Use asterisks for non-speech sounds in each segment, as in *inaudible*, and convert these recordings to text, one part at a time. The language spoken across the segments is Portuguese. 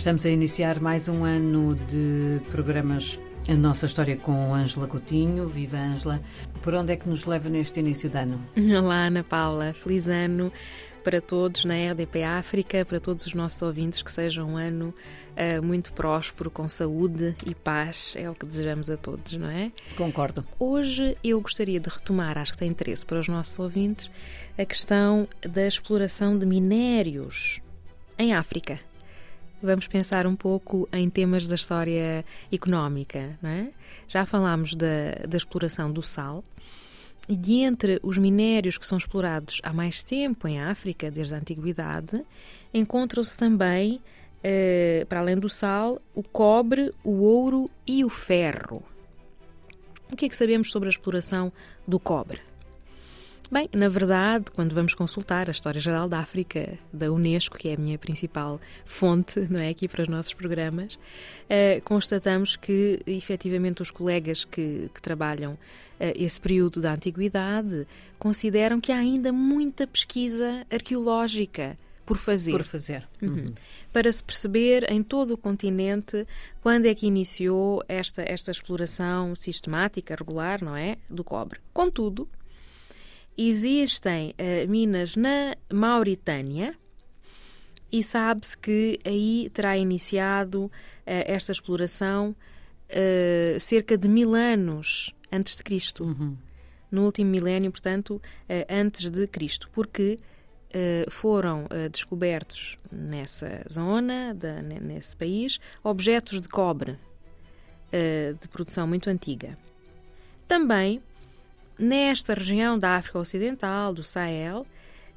Estamos a iniciar mais um ano de programas A Nossa História com Ângela Coutinho. Viva Ângela! Por onde é que nos leva neste início de ano? *laughs* Olá, Ana Paula. Feliz ano para todos na RDP África, para todos os nossos ouvintes, que seja um ano uh, muito próspero, com saúde e paz. É o que desejamos a todos, não é? Concordo. Hoje eu gostaria de retomar, acho que tem interesse para os nossos ouvintes, a questão da exploração de minérios em África vamos pensar um pouco em temas da história económica. Não é? Já falámos da, da exploração do sal. E de entre os minérios que são explorados há mais tempo em África, desde a antiguidade, encontram-se também, eh, para além do sal, o cobre, o ouro e o ferro. O que é que sabemos sobre a exploração do cobre? Bem, na verdade, quando vamos consultar a História Geral da África da Unesco, que é a minha principal fonte *laughs* não é, aqui para os nossos programas, uh, constatamos que, efetivamente, os colegas que, que trabalham uh, esse período da Antiguidade consideram que há ainda muita pesquisa arqueológica por fazer. Por fazer. Uhum. Uhum. Para se perceber em todo o continente quando é que iniciou esta, esta exploração sistemática, regular, não é? Do cobre. Contudo, Existem uh, minas na Mauritânia e sabe-se que aí terá iniciado uh, esta exploração uh, cerca de mil anos antes de Cristo. Uhum. No último milénio, portanto, antes de Cristo, porque foram descobertos nessa zona, de, nesse país, objetos de cobre de produção muito antiga. Também Nesta região da África Ocidental, do Sahel,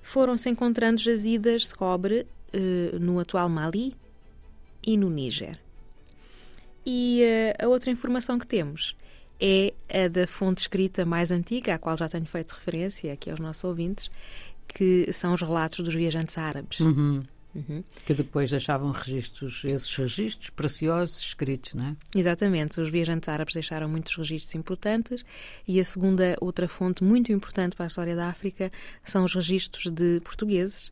foram-se encontrando jazidas de cobre uh, no atual Mali e no Níger. E uh, a outra informação que temos é a da fonte escrita mais antiga, à qual já tenho feito referência aqui aos nossos ouvintes, que são os relatos dos viajantes árabes. Uhum. Uhum. Que depois deixavam registros, esses registros preciosos escritos, não é? Exatamente. Os viajantes árabes deixaram muitos registros importantes e a segunda, outra fonte muito importante para a história da África são os registros de portugueses.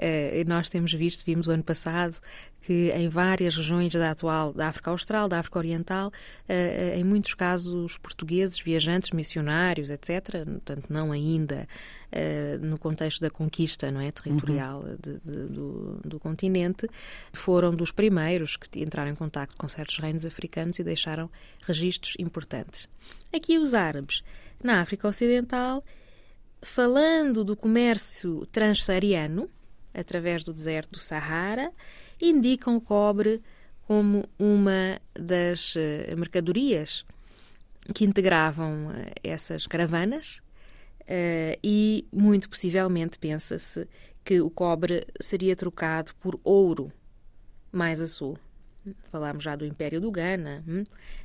Uh, nós temos visto, vimos o ano passado, que em várias regiões da atual da África Austral, da África Oriental, uh, em muitos casos portugueses, viajantes, missionários, etc., portanto não ainda no contexto da conquista não é, territorial uhum. de, de, do, do, continente, foram dos primeiros que entraram em contato com certos reinos africanos e deixaram registros importantes. Aqui os árabes, na África Ocidental, falando do comércio transsaariano, através do deserto do Sahara, indicam o cobre como uma das eh, mercadorias que integravam eh, essas caravanas eh, e, muito possivelmente, pensa-se que o cobre seria trocado por ouro mais a sul. Falámos já do Império do Ghana, hum,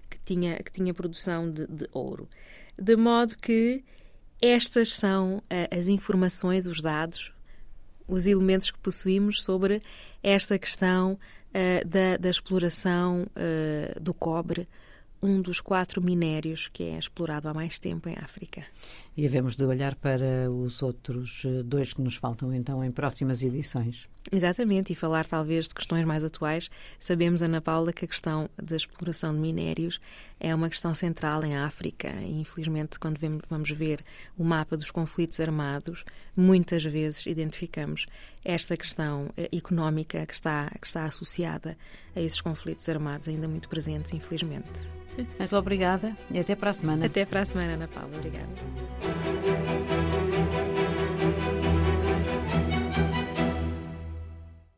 que tinha, que tinha produção de, de ouro. De modo que estas são as informações, os dados, os elementos que possuímos sobre esta questão uh, da, da, exploração uh, do cobre, um dos quatro minérios que é explorado há mais tempo em África. E havemos de olhar para os outros eh, dois que nos faltam então em próximas edições. Exatamente, e falar talvez de questões mais atuais. Sabemos, Ana Paula, que a questão da exploração de minérios é uma questão central em África e, infelizmente, quando vamos ver o mapa dos conflitos armados, muitas vezes identificamos esta questão eh, económica que está, que está associada a esses conflitos armados, ainda muito presentes, infelizmente. Muito obrigada e até para a semana. Até para a semana, Ana Paula. Obrigada.